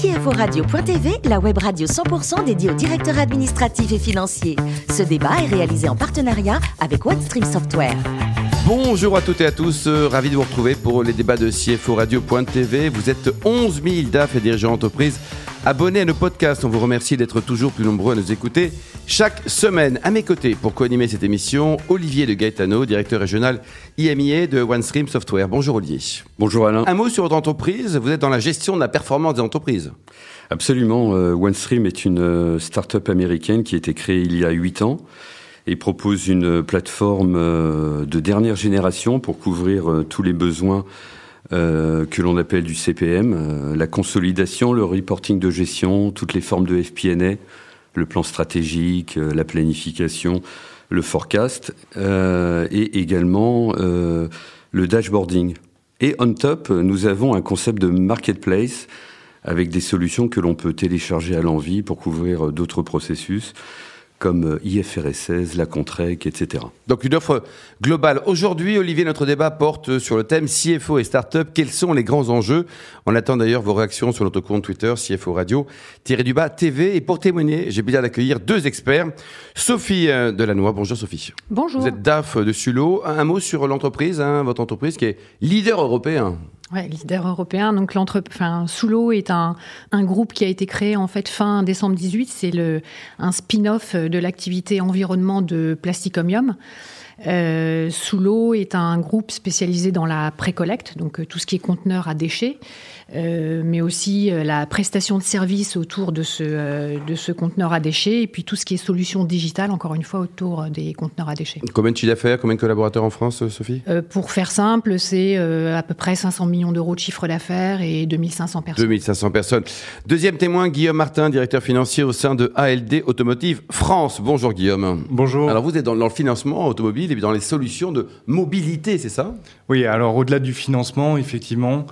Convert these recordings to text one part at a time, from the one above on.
CFORadio.tv, la web radio 100% dédiée aux directeurs administratifs et financiers. Ce débat est réalisé en partenariat avec OneStream Software. Bonjour à toutes et à tous, euh, ravi de vous retrouver pour les débats de CFO Radio.tv. Vous êtes 11 000 DAF et dirigeants d'entreprise abonnés à nos podcasts. On vous remercie d'être toujours plus nombreux à nous écouter chaque semaine. À mes côtés, pour co-animer cette émission, Olivier de Gaetano, directeur régional IMIA de OneStream Software. Bonjour Olivier. Bonjour Alain. Un mot sur votre entreprise. Vous êtes dans la gestion de la performance des entreprises. Absolument. Euh, OneStream est une euh, start-up américaine qui a été créée il y a 8 ans et propose une plateforme euh, de dernière génération pour couvrir euh, tous les besoins euh, que l'on appelle du CPM, la consolidation, le reporting de gestion, toutes les formes de FP&A, le plan stratégique, la planification, le forecast, et également le dashboarding. Et on top, nous avons un concept de marketplace avec des solutions que l'on peut télécharger à l'envie pour couvrir d'autres processus comme euh, IFRS 16, la Contrec, etc. Donc une offre globale. Aujourd'hui, Olivier, notre débat porte sur le thème CFO et Startup. Quels sont les grands enjeux? On attend d'ailleurs vos réactions sur notre compte Twitter, CFO Radio, tiré du bas TV. Et pour témoigner, j'ai bien d'accueillir deux experts. Sophie euh, Delannoy, bonjour Sophie. Bonjour. Vous êtes DAF de Sulo. Un mot sur l'entreprise, hein, votre entreprise qui est leader européen. Ouais, leader européen. Donc enfin, Soulo est un, un, groupe qui a été créé en fait fin décembre 18. C'est le un spin-off de l'activité environnement de Plasticomium. Euh, est un groupe spécialisé dans la pré-collecte, donc euh, tout ce qui est conteneur à déchets. Euh, mais aussi euh, la prestation de services autour de ce, euh, de ce conteneur à déchets, et puis tout ce qui est solution digitale, encore une fois, autour des conteneurs à déchets. Combien de chiffre d'affaires, combien de collaborateurs en France, Sophie? Pour faire simple, c'est à peu près 500 millions d'euros de chiffre d'affaires et 2500 personnes. 2500 personnes. Deuxième témoin, Guillaume Martin, directeur financier au sein de ALD Automotive France. Bonjour Guillaume. Bonjour. Alors vous êtes dans, dans le financement automobile et dans les solutions de mobilité, c'est ça? Oui, alors au-delà du financement, effectivement,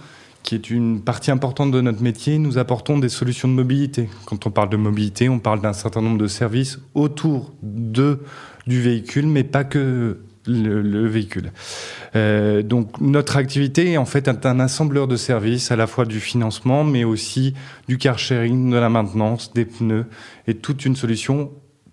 qui est une partie importante de notre métier, nous apportons des solutions de mobilité. Quand on parle de mobilité, on parle d'un certain nombre de services autour de, du véhicule, mais pas que le, véhicule. Euh, donc notre activité en fait est un assembleur de services à la fois du financement, mais aussi du car sharing, de la maintenance, des pneus et toute une solution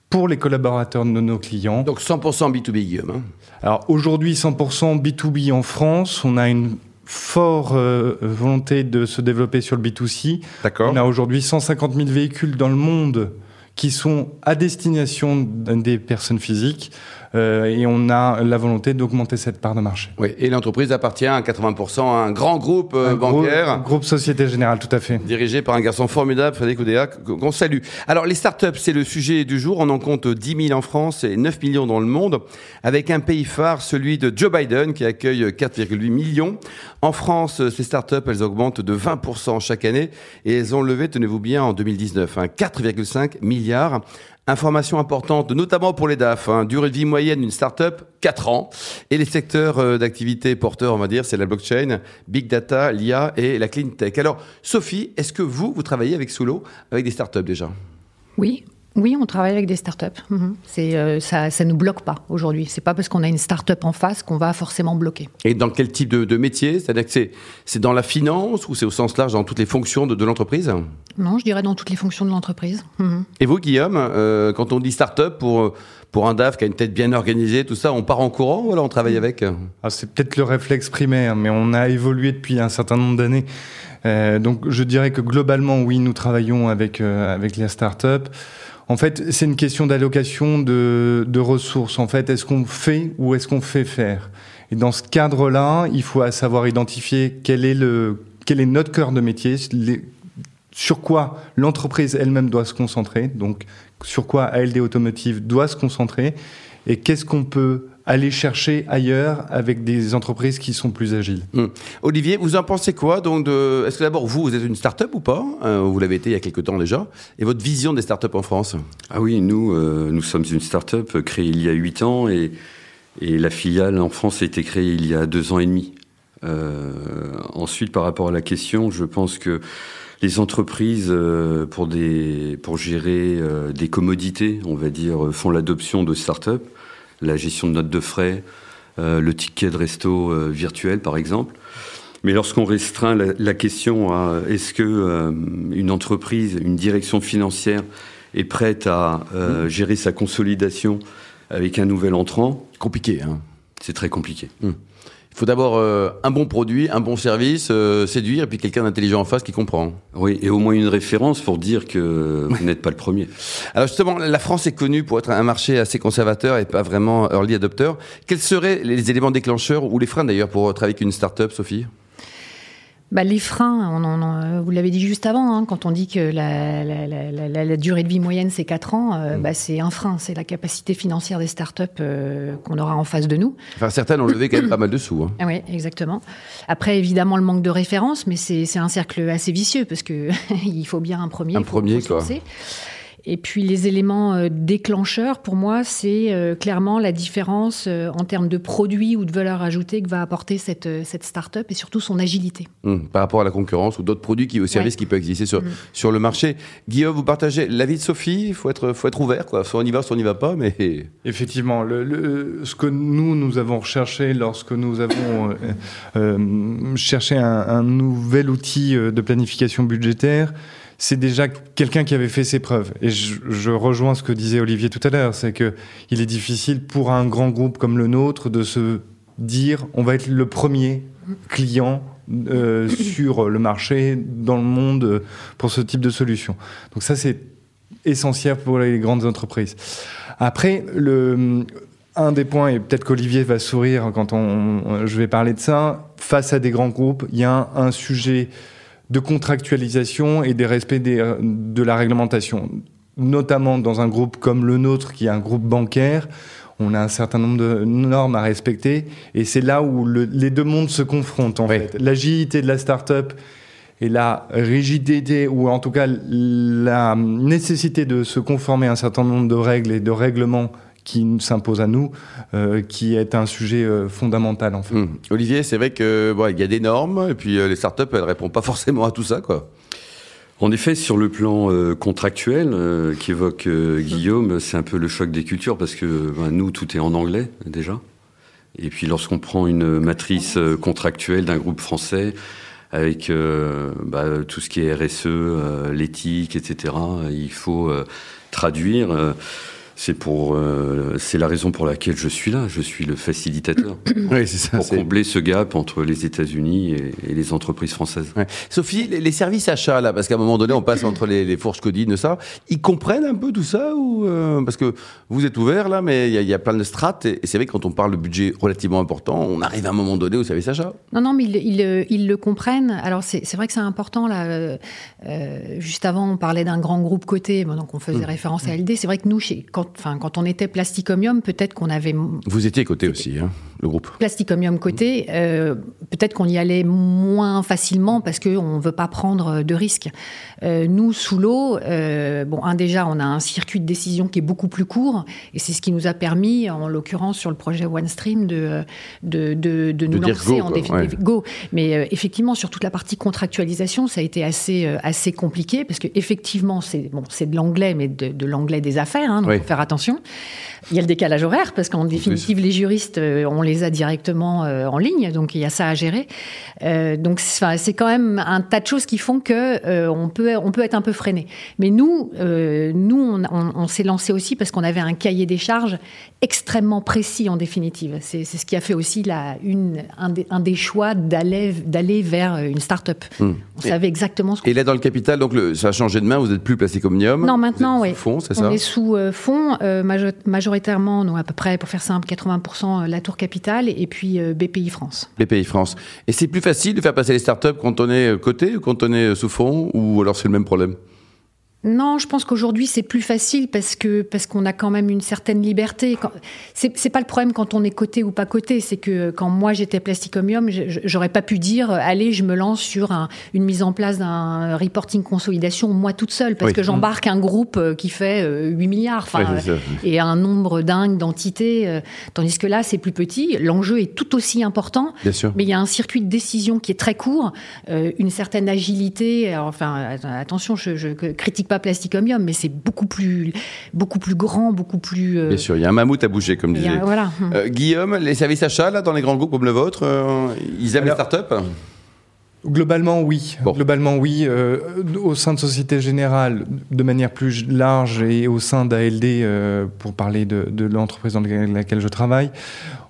pour les collaborateurs de nos clients. Donc 100% B2B, Guillaume. Hein. Alors aujourd'hui 100% B2B en France, on a une fort euh, volonté de se développer sur le B2C. D'accord. On a aujourd'hui 150 000 véhicules dans le monde qui sont à destination des personnes physiques. Euh, et on a la volonté d'augmenter cette part de marché. Oui, et l'entreprise appartient à 80% à un grand groupe euh, bancaire. Groupe, groupe Société Générale, tout à fait. Dirigé par un garçon formidable, Frédéric Oudéa, qu'on salue. Alors, les startups, c'est le sujet du jour. On en compte 10 000 en France et 9 millions dans le monde, avec un pays phare, celui de Joe Biden, qui accueille 4,8 millions. En France, ces startups, elles augmentent de 20% chaque année et elles ont levé, tenez-vous bien, en 2019, 4,5 milliards. Information importante, notamment pour les DAF. Hein. Durée de vie moyenne d'une start-up, 4 ans. Et les secteurs euh, d'activité porteurs, on va dire, c'est la blockchain, big data, l'IA et la clean tech. Alors, Sophie, est-ce que vous, vous travaillez avec Solo, avec des start-up déjà? Oui, oui, on travaille avec des startups. Mhm. C'est euh, ça, ça nous bloque pas aujourd'hui. C'est pas parce qu'on a une start-up en face qu'on va forcément bloquer. Et dans quel type de, métier? C'est-à-dire que c'est, dans la finance ou c'est au sens large dans toutes les fonctions de, l'entreprise? Non, je dirais dans toutes les fonctions de l'entreprise. Mhm. Et vous, Guillaume, euh, quand on dit start-up pour pour un DAF qui a une tête bien organisée, tout ça, on part en courant ou alors on travaille avec? Ah, C'est peut-être le réflexe primaire, mais on a évolué depuis un certain nombre d'années. Euh, donc je dirais que globalement, oui, nous travaillons avec avec les start-up. En fait, c'est une question d'allocation de, ressources. En fait, est-ce qu'on fait ou est-ce qu'on fait faire? Et dans ce cadre-là, il faut savoir identifier quel est, le, quel est notre cœur de métier, sur quoi l'entreprise elle-même doit se concentrer, donc sur quoi ALD Automotive doit se concentrer, et qu'est-ce qu'on peut aller chercher ailleurs avec des entreprises qui sont plus agiles? Hum. Olivier, vous en pensez quoi donc de... Est-ce que d'abord vous, vous êtes une start-up ou pas? Euh, Vous l'avez été il y a quelques temps déjà. Et votre vision des start-up en France? Ah oui, nous, euh, nous sommes une start-up créée il y a 8 ans et, et la filiale en France a été créée il y a 2 ans et demi. Euh, ensuite, par rapport à la question, je pense que les entreprises, pour, des, pour gérer des commodités, on va dire, font l'adoption de start-up la gestion de notes de frais, euh, le ticket de resto euh, virtuel par exemple. Mais lorsqu'on restreint la, question à est-ce que euh, une entreprise, une direction financière est prête à euh, mmh. gérer sa consolidation avec un nouvel entrant? Compliqué, hein C'est très compliqué. Mmh. Il faut d'abord euh, un bon produit, un bon service, euh, séduire, et puis quelqu'un d'intelligent en face qui comprend. Oui, et au moins une référence pour dire que vous n'êtes pas le premier. Alors justement, la France est connue pour être un marché assez conservateur et pas vraiment early adopter. Quels seraient les éléments déclencheurs ou les freins d'ailleurs pour travailler avec une start-up, Sophie? Bah, les freins, on, vous l'avez dit juste avant, hein, quand on dit que la, la, durée de vie moyenne c'est 4 ans, euh, mm. bah, c'est un frein, c'est la capacité financière des startups euh, qu'on aura en face de nous. Enfin, certaines ont levé quand même pas mal de sous. Hein. Ah oui, exactement. Après, évidemment, le manque de références, mais c'est un cercle assez vicieux parce que il faut bien un premier. Un premier, quoi. Et puis les éléments euh, déclencheurs, pour moi, c'est euh, clairement la différence euh, en termes de produits ou de valeur ajoutée que va apporter cette, cette start-up et surtout son agilité. Hum, par rapport à la concurrence ou d'autres produits qui, ou services qui peuvent exister sur, hum. sur le marché. Guillaume, vous partagez l'avis de Sophie Il faut être, faut être ouvert, quoi. soit on y va, soit on n'y va pas. Mais... Effectivement, le, ce que nous, nous avons recherché lorsque nous avons cherché un, un nouvel outil de planification budgétaire, c'est déjà quelqu'un qui avait fait ses preuves. Et je, rejoins ce que disait Olivier tout à l'heure, c'est que il est difficile pour un grand groupe comme le nôtre de se dire on va être le premier client euh, sur le marché dans le monde pour ce type de solution. Donc ça c'est essentiel pour les grandes entreprises. Après le un des points, et peut-être qu'Olivier va sourire quand on, je vais parler de ça, face à des grands groupes, il y a un sujet de contractualisation et des respects euh, de la réglementation. Notamment dans un groupe comme le nôtre, qui est un groupe bancaire, on a un certain nombre de normes à respecter, et c'est là où les deux mondes se confrontent en fait. L'agilité de la start-up et la rigidité, ou en tout cas la nécessité de se conformer à un certain nombre de règles et de règlements qui s'impose à nous, euh, qui est un sujet euh, fondamental en fait. Hum. Olivier, c'est vrai que bon, il y a des normes et puis euh, les startups elles répondent pas forcément à tout ça quoi. En effet, sur le plan contractuel qu'évoque Guillaume, c'est un peu le choc des cultures parce que ben, nous, tout est en anglais déjà. Et puis lorsqu'on prend une matrice contractuelle d'un groupe français avec bah, tout ce qui est RSE, l'éthique, etc., il faut traduire. C'est pour, euh, c'est la raison pour laquelle je suis là. Je suis le facilitateur. oui, c'est ça. Pour combler ce gap entre les États-Unis et, les entreprises françaises. Sophie, les, services achats là, parce qu'à un moment donné, on passe entre les, les fourches codines, ça. Ils comprennent un peu tout ça ou euh, parce que vous êtes ouvert là, mais il y, a plein de strates et, c'est vrai que quand on parle de budget relativement important, on arrive à un moment donné au service achat. Non, non, mais ils, ils, le comprennent. Alors c'est vrai que c'est important là. Euh, juste avant, on parlait d'un grand groupe coté, donc on faisait mmh. référence à LD. C'est vrai que nous, chez, quand enfin, quand on était Plasticomium, peut-être qu'on avait. Vous étiez coté aussi, hein, le groupe. Plasticomium coté, euh, peut-être qu'on y allait moins facilement parce qu'on ne veut pas prendre de risques. Euh, nous, sous l'eau, euh, bon, un déjà, on a un circuit de décision qui est beaucoup plus court et c'est ce qui nous a permis, en l'occurrence sur le projet OneStream, de, de, de, de nous lancer en définitive go. Mais effectivement, sur toute la partie contractualisation, ça a été assez, assez compliqué parce que effectivement, c'est bon, de l'anglais, mais de, l'anglais des affaires, hein, donc faut faire attention. Il y a le décalage horaire parce qu'en définitive, les juristes, euh, on les a directement euh, en ligne, donc il y a ça à gérer. Euh, donc c'est quand même un tas de choses qui font que on peut on peut être un peu freiné. Mais nous, nous, on, on s'est lancé aussi parce qu'on avait un cahier des charges extrêmement précis en définitive. C'est ce qui a fait aussi la, une, un, des, un des choix d'aller d'aller vers une start-up. Hmm. On savait exactement ce Et là, dans le capital, donc le, ça a changé de main, vous n'êtes plus placé comme Omnium Non, maintenant, oui. c'est ça? On est sous fonds, majoritairement, donc à peu près, pour faire simple, 80% la Tour Et puis BPI France. BPI France. Et c'est plus facile de faire passer les start-up quand on est coté ou quand on est sous fonds ou alors c'est le même problème? Non, je pense qu'aujourd'hui c'est plus facile parce que parce qu'on a quand même une certaine liberté. C'est, pas le problème quand on est coté ou pas coté, c'est que quand moi j'étais Plasticomium, j'aurais pas pu dire allez je me lance sur une mise en place d'un reporting consolidation moi toute seule parce que j'embarque un groupe euh, qui fait 8 euh, milliards, et un nombre dingue d'entités, euh, tandis que là c'est plus petit. L'enjeu est tout aussi important, mais il y a un circuit de décision qui est très court, une certaine agilité. enfin attention, je, je critique pas Plasticomium, mais c'est beaucoup plus, beaucoup plus grand, beaucoup plus. Euh, Bien sûr, il y a un mammouth à bouger, comme disait. Voilà. Euh, Guillaume, les services achats là, dans les grands groupes comme le vôtre, euh, ils aiment les startups Globalement, oui. Globalement, oui. Euh, au sein de Société Générale, de manière plus large, et au sein d'ALD, euh, pour parler de, de l'entreprise dans laquelle je travaille,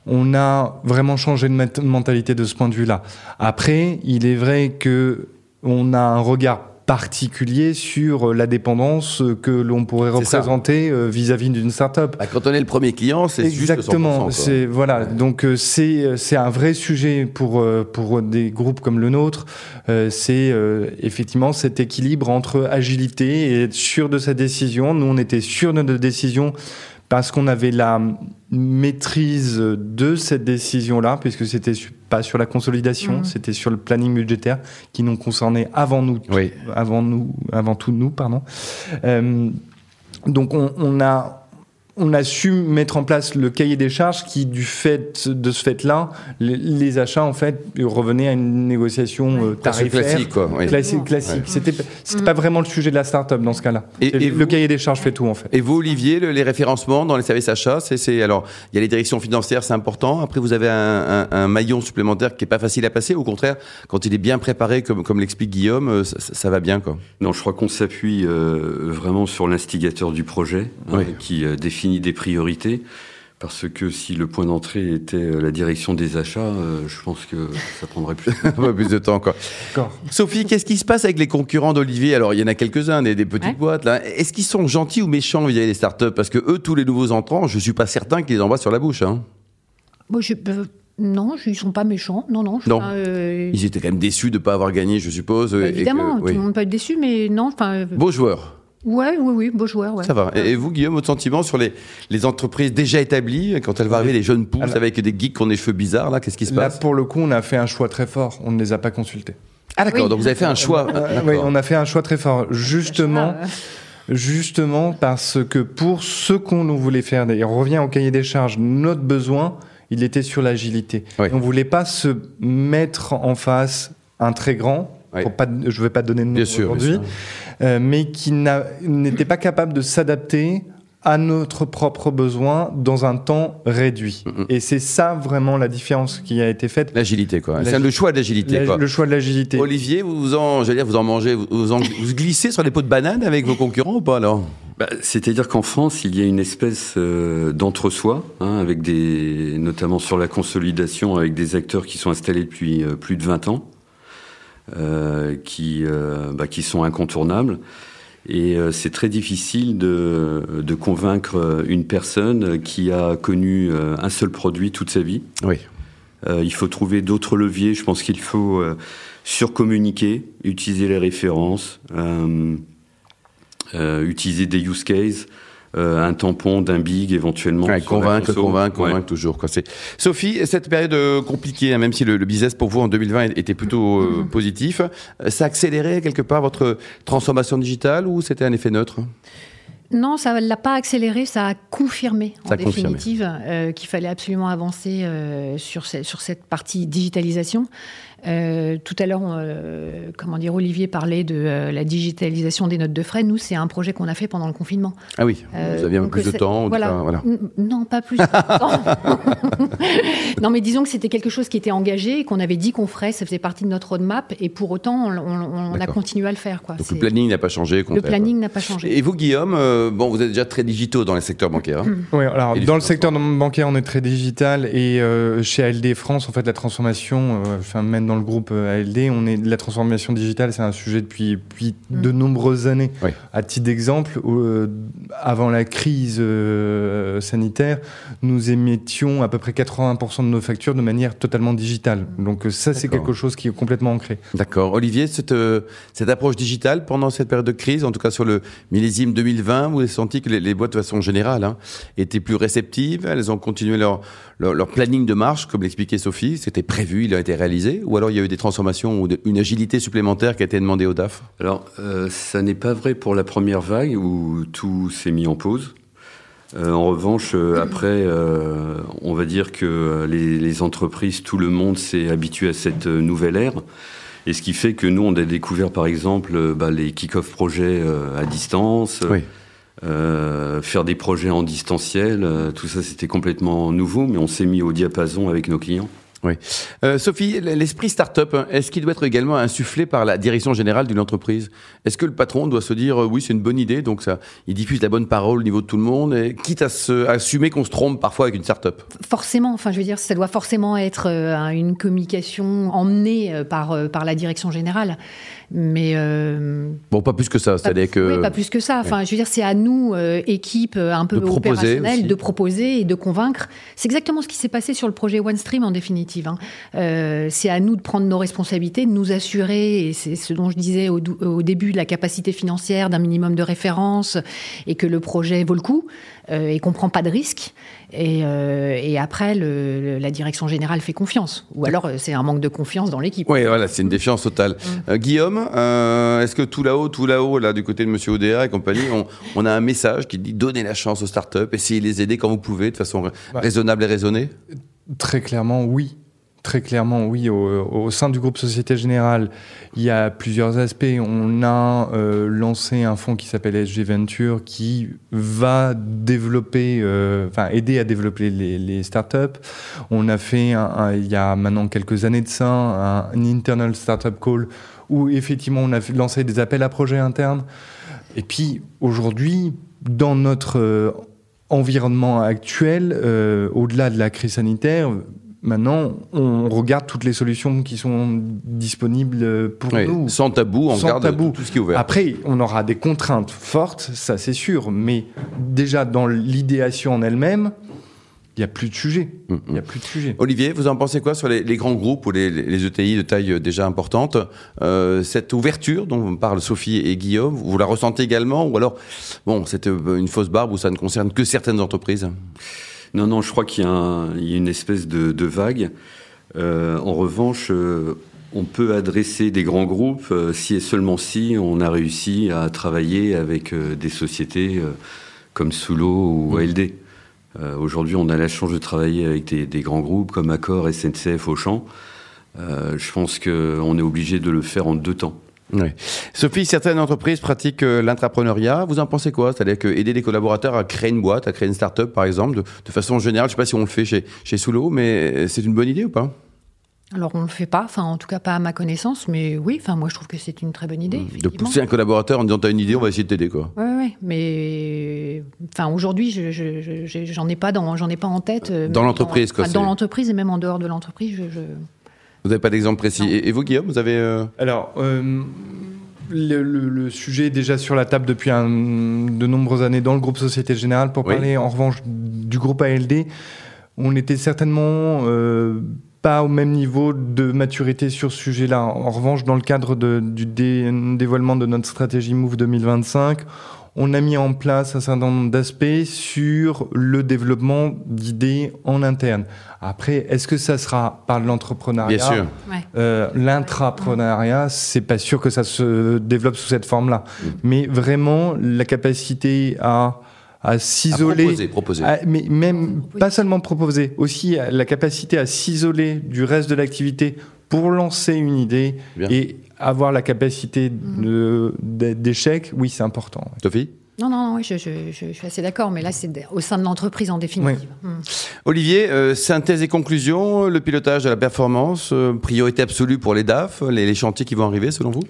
on a vraiment changé de mentalité de ce point de vue-là. Après, il est vrai que on a un regard particulier sur la dépendance que l'on pourrait représenter euh, vis-à-vis d'une start-up. Bah, quand on est le premier client, c'est exactement. C'est voilà. Donc euh, c'est c'est un vrai sujet pour euh, pour des groupes comme le nôtre. c'est effectivement cet équilibre entre agilité et être sûr de sa décision. Nous, on était sûr de notre décision parce qu'on avait la maîtrise de cette décision-là, puisque c'était pas sur la consolidation, mmh. c'était sur le planning budgétaire qui nous concernait avant nous, avant nous, avant tout nous, pardon. Euh, donc on, on, a on a su mettre en place le cahier des charges qui, du fait de ce fait-là, les, achats en fait revenaient à une négociation euh, tarifaire classique. Quoi, Classique, classique. C'était c'était pas vraiment le sujet de la start-up dans ce cas-là. Et, le cahier des charges fait tout en fait. Et vous, Olivier, les référencements dans les services achats, c'est alors il y a les directions financières, c'est important. Après, vous avez un, maillon supplémentaire qui est pas facile à passer. Au contraire, quand il est bien préparé, comme comme l'explique Guillaume, euh, ça, va bien quoi. Non, je crois qu'on s'appuie euh, vraiment sur l'instigateur du projet hein, qui définit des priorités. Parce que si le point d'entrée était euh, la direction des achats, euh, je pense que ça prendrait plus, plus de temps. Quoi. Sophie, qu'est-ce qui se passe avec les concurrents d'Olivier? Alors, il y en a quelques-uns, des, des petites boîtes. là. Est-ce qu'ils sont gentils ou méchants via les startups? Parce que eux, tous les nouveaux entrants, je suis pas certain qu'ils les envoient sur la bouche. Hein. Moi, je, euh, non, ils sont pas méchants. Non, non. non. Ils étaient quand même déçus de ne pas avoir gagné, je suppose. Bah, évidemment, tout le monde peut être déçu, mais non. Beaux joueurs. Ouais, oui, oui, beau joueur. Ouais. Ça va. Et vous, Guillaume, votre sentiment sur les, les entreprises déjà établies, quand elles vont arriver, les jeunes pousses avec des geeks qui ont des cheveux bizarres, là, qu'est-ce qui se passe? Là, pour le coup, on a fait un choix très fort. On ne les a pas consultés. Ah, d'accord. Donc vous avez fait un choix. Euh, oui, on a fait un choix très fort. Justement. Justement parce que pour ce qu'on nous voulait faire, et on revient au cahier des charges, notre besoin, il était sur l'agilité. On ne voulait pas se mettre en face un très grand, pas, je ne vais pas donner de nom aujourd'hui, euh, mais qui n'était pas capable de s'adapter à notre propre besoin dans un temps réduit. Mm, mm. Et c'est ça vraiment la différence qui a été faite. L'agilité, quoi. C'est le choix de l'agilité, Le choix de l'agilité. Olivier, vous en, dire, vous en mangez, vous, vous, glissez sur les pots de banane avec vos concurrents ou pas alors? Bah, C'est-à-dire qu'en France, il y a une espèce euh, d'entre-soi, hein, avec des, notamment sur la consolidation, avec des acteurs qui sont installés depuis euh, plus de 20 ans. Euh, qui, euh, bah, qui sont incontournables. Et euh, c'est très difficile de, de, convaincre une personne qui a connu un seul produit toute sa vie. Oui. il faut trouver d'autres leviers. Je pense qu'il faut surcommuniquer, utiliser les références, utiliser des use cases. Euh, un tampon d'un big éventuellement. convaincre, convaincre, convaincre toujours. Quoi. Sophie, cette période euh, compliquée, hein, même si le, business pour vous en 2020 était plutôt euh, mm-hmm. positif, ça a accéléré quelque part votre transformation digitale ou c'était un effet neutre? Non, ça ne l'a pas accéléré, ça a confirmé en définitive qu'il fallait absolument avancer sur, sur, cette partie digitalisation. Euh, tout à l'heure, euh, comment dire, Olivier parlait de euh, la digitalisation des notes de frais. Nous, c'est un projet qu'on a fait pendant le confinement. Ah oui, vous aviez plus de temps voilà. Non, pas plus de temps. non, mais disons que c'était quelque chose qui était engagé, qu'on avait dit qu'on ferait, ça faisait partie de notre roadmap, et pour autant, on, a continué à le faire. Quoi. Donc le planning n'a pas changé. Le planning n'a pas changé. Et vous, Guillaume, bon, vous êtes déjà très digitaux dans le secteur bancaire. Hein. oui, alors dans le secteur bancaire, on est très digital, et chez ALD France, en fait, la transformation, enfin, même dans le groupe euh, ALD, on est la transformation digitale, c'est un sujet depuis, depuis mm. de nombreuses années. À titre d'exemple, euh, avant la crise euh, sanitaire, nous émettions à peu près 80% de nos factures de manière totalement digitale. Donc ça, c'est quelque chose qui est complètement ancré. D'accord. Olivier, cette, cette approche digitale pendant cette période de crise, en tout cas sur le millésime 2020, vous avez senti que les, boîtes de façon générale hein, étaient plus réceptives, elles ont continué leur, leur, planning de marche, comme l'expliquait Sophie, c'était prévu, il a été réalisé, ou alors il y a eu des transformations ou une agilité supplémentaire qui a été demandée au DAF Alors, euh, ça n'est pas vrai pour la première vague où tout s'est mis en pause. Euh, en revanche, euh, après, on va dire que les, entreprises, tout le monde s'est habitué à cette nouvelle ère. Et ce qui fait que nous, on a découvert, par exemple, bah, les kick-off projets à distance. Oui. Faire des projets en distanciel, tout ça c'était complètement nouveau, mais on s'est mis au diapason avec nos clients. Oui. Euh, Sophie, l'esprit start-up, hein, est-ce qu'il doit être également insufflé par la direction générale d'une entreprise? Est-ce que le patron doit se dire euh, oui, c'est une bonne idée, donc ça, il diffuse la bonne parole au niveau de tout le monde, et quitte à se, assumer qu'on se trompe parfois avec une start-up? Forcément, enfin, je veux dire, ça doit forcément être euh, une communication emmenée par, par la direction générale. Mais bon, pas plus que ça, c'est-à-dire que oui, pas plus que ça. Enfin, je veux dire, c'est à nous, équipe un peu opérationnelle, de proposer et de convaincre. C'est exactement ce qui s'est passé sur le projet OneStream en définitive. Hein. Euh, c'est à nous de prendre nos responsabilités, de nous assurer, et c'est ce dont je disais au, début, de la capacité financière d'un minimum de référence, et que le projet vaut le coup, euh, et qu'on prend pas de risques. Et, euh, après, la direction générale fait confiance. Ou alors, c'est un manque de confiance dans l'équipe. Oui, voilà, c'est une défiance totale. Mm. Guillaume, est-ce que tout là-haut, tout là-haut, là, du côté de Monsieur Odea et compagnie, on, a un message qui dit donnez la chance aux startups, essayez de les aider quand vous pouvez, de façon raisonnable et raisonnée? Très clairement, oui. Très clairement, oui. Au, sein du groupe Société Générale, il y a plusieurs aspects. On a euh, lancé un fonds qui s'appelle SG Venture qui va développer, euh, enfin aider à développer les, startups. On a fait, il y a maintenant quelques années de ça, un, internal startup call où effectivement on a lancé des appels à projets internes. Et puis aujourd'hui, dans notre euh, environnement actuel, au-delà de la crise sanitaire, Maintenant, on regarde toutes les solutions qui sont disponibles pour nous. Sans tabou, on regarde tabou. tout ce qui est ouvert. Après, on aura des contraintes fortes, ça c'est sûr, mais déjà dans l'idéation en elle-même, il n'y a plus de sujet. Mm, il y a plus de sujet. Olivier, vous en pensez quoi sur les, grands groupes ou les, ETI de taille déjà importante euh, Cette ouverture dont parlent Sophie et Guillaume, vous la ressentez également Ou alors, bon, c'est une fausse barbe où ça ne concerne que certaines entreprises? Non, non, je crois qu'il y, a une espèce de, vague. Euh, en revanche, euh, on peut adresser des grands groupes euh, si et seulement si on a réussi à travailler avec des sociétés comme Soulo ou ALD. Aujourd'hui, on a la chance de travailler avec des, des grands groupes comme Accor, SNCF, Auchan. je pense qu'on est obligé de le faire en deux temps. Oui. Sophie, certaines entreprises pratiquent euh, l'intrapreneuriat. Vous en pensez quoi? C'est-à-dire que aider les collaborateurs à créer une boîte, à créer une start-up, par exemple, de, façon générale? Je ne sais pas si on le fait chez, chez Soulo, mais c'est une bonne idée ou pas? Alors on ne le fait pas, enfin en tout cas pas à ma connaissance, mais oui, enfin moi je trouve que c'est une très bonne idée. Mmh. De pousser un collaborateur en disant t'as une idée, on va essayer de t'aider quoi. Oui, oui, mais enfin aujourd'hui je, j'en ai pas dans, j'en ai pas en tête. Euh, dans l'entreprise quoi. Dans l'entreprise et même en dehors de l'entreprise, je, vous n'avez pas d'exemple précis. Et, vous, Guillaume, vous avez. Euh, Alors. Euh, le, sujet est déjà sur la table depuis de nombreuses années dans le groupe Société Générale. Pour parler en revanche du groupe ALD, on était certainement euh, pas au même niveau de maturité sur ce sujet-là. En revanche, dans le cadre du dévoilement de notre stratégie Move 2025, on a mis en place un certain nombre d'aspects sur le développement d'idées en interne. Après, est-ce que ça sera par l'entrepreneuriat? Bien sûr. Euh, L'intrapreneuriat, c'est pas sûr que ça se développe sous cette forme-là. Mm. Mais vraiment, la capacité à à s'isoler, proposer, proposer. mais même pas seulement proposer, aussi la capacité à s'isoler du reste de l'activité pour lancer une idée et avoir la capacité mhm. d'échec, oui, c'est important. Sophie non, non, non, oui, je, suis assez d'accord, mais là, c'est au sein de l'entreprise en définitive. Mhm. Olivier, euh, synthèse et conclusion, le pilotage de la performance, euh, priorité absolue pour les DAF, les, chantiers qui vont arriver selon vous?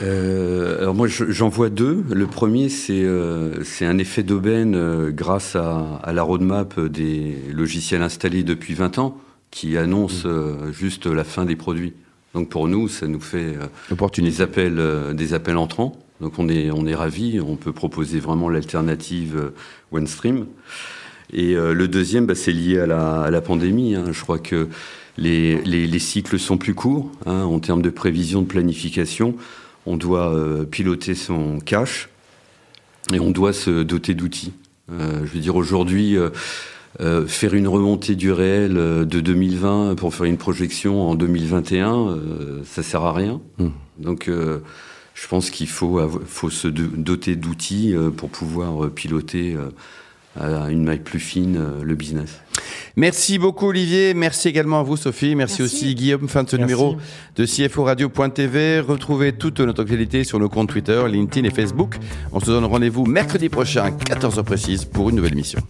Euh, alors moi j'en vois deux. Le premier c'est c'est un effet d'aubaine grâce à, à, la roadmap des logiciels installés depuis 20 ans qui annonce mmh. juste la fin des produits. Donc pour nous, ça nous fait euh, des appels, euh, des appels entrants. Donc on est, on est ravis, on peut proposer vraiment l'alternative euh, OneStream. Et le deuxième, bah, c'est lié à la, à la pandémie. Hein. Je crois que les, les, les, cycles sont plus courts hein, en termes de prévision, de planification. On doit piloter son cash et on doit se doter d'outils. je veux dire, aujourd'hui, euh, faire une remontée du réel euh, de 2020 pour faire une projection en 2021, euh, ça sert à rien. Hmm. Donc, je pense qu'il faut, faut se doter d'outils pour pouvoir piloter à une maille plus fine le business. Merci beaucoup Olivier, merci également à vous Sophie, merci, aussi Guillaume, fin de ce numéro de CFO Radio.tv. Retrouvez toute notre actualité sur nos comptes Twitter, LinkedIn et Facebook. On se donne rendez-vous mercredi prochain, 14h précise, pour une nouvelle émission.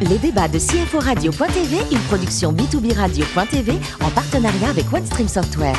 Les débats de CFO Radio.tv, une production B2B Radio.tv en partenariat avec OneStream Software.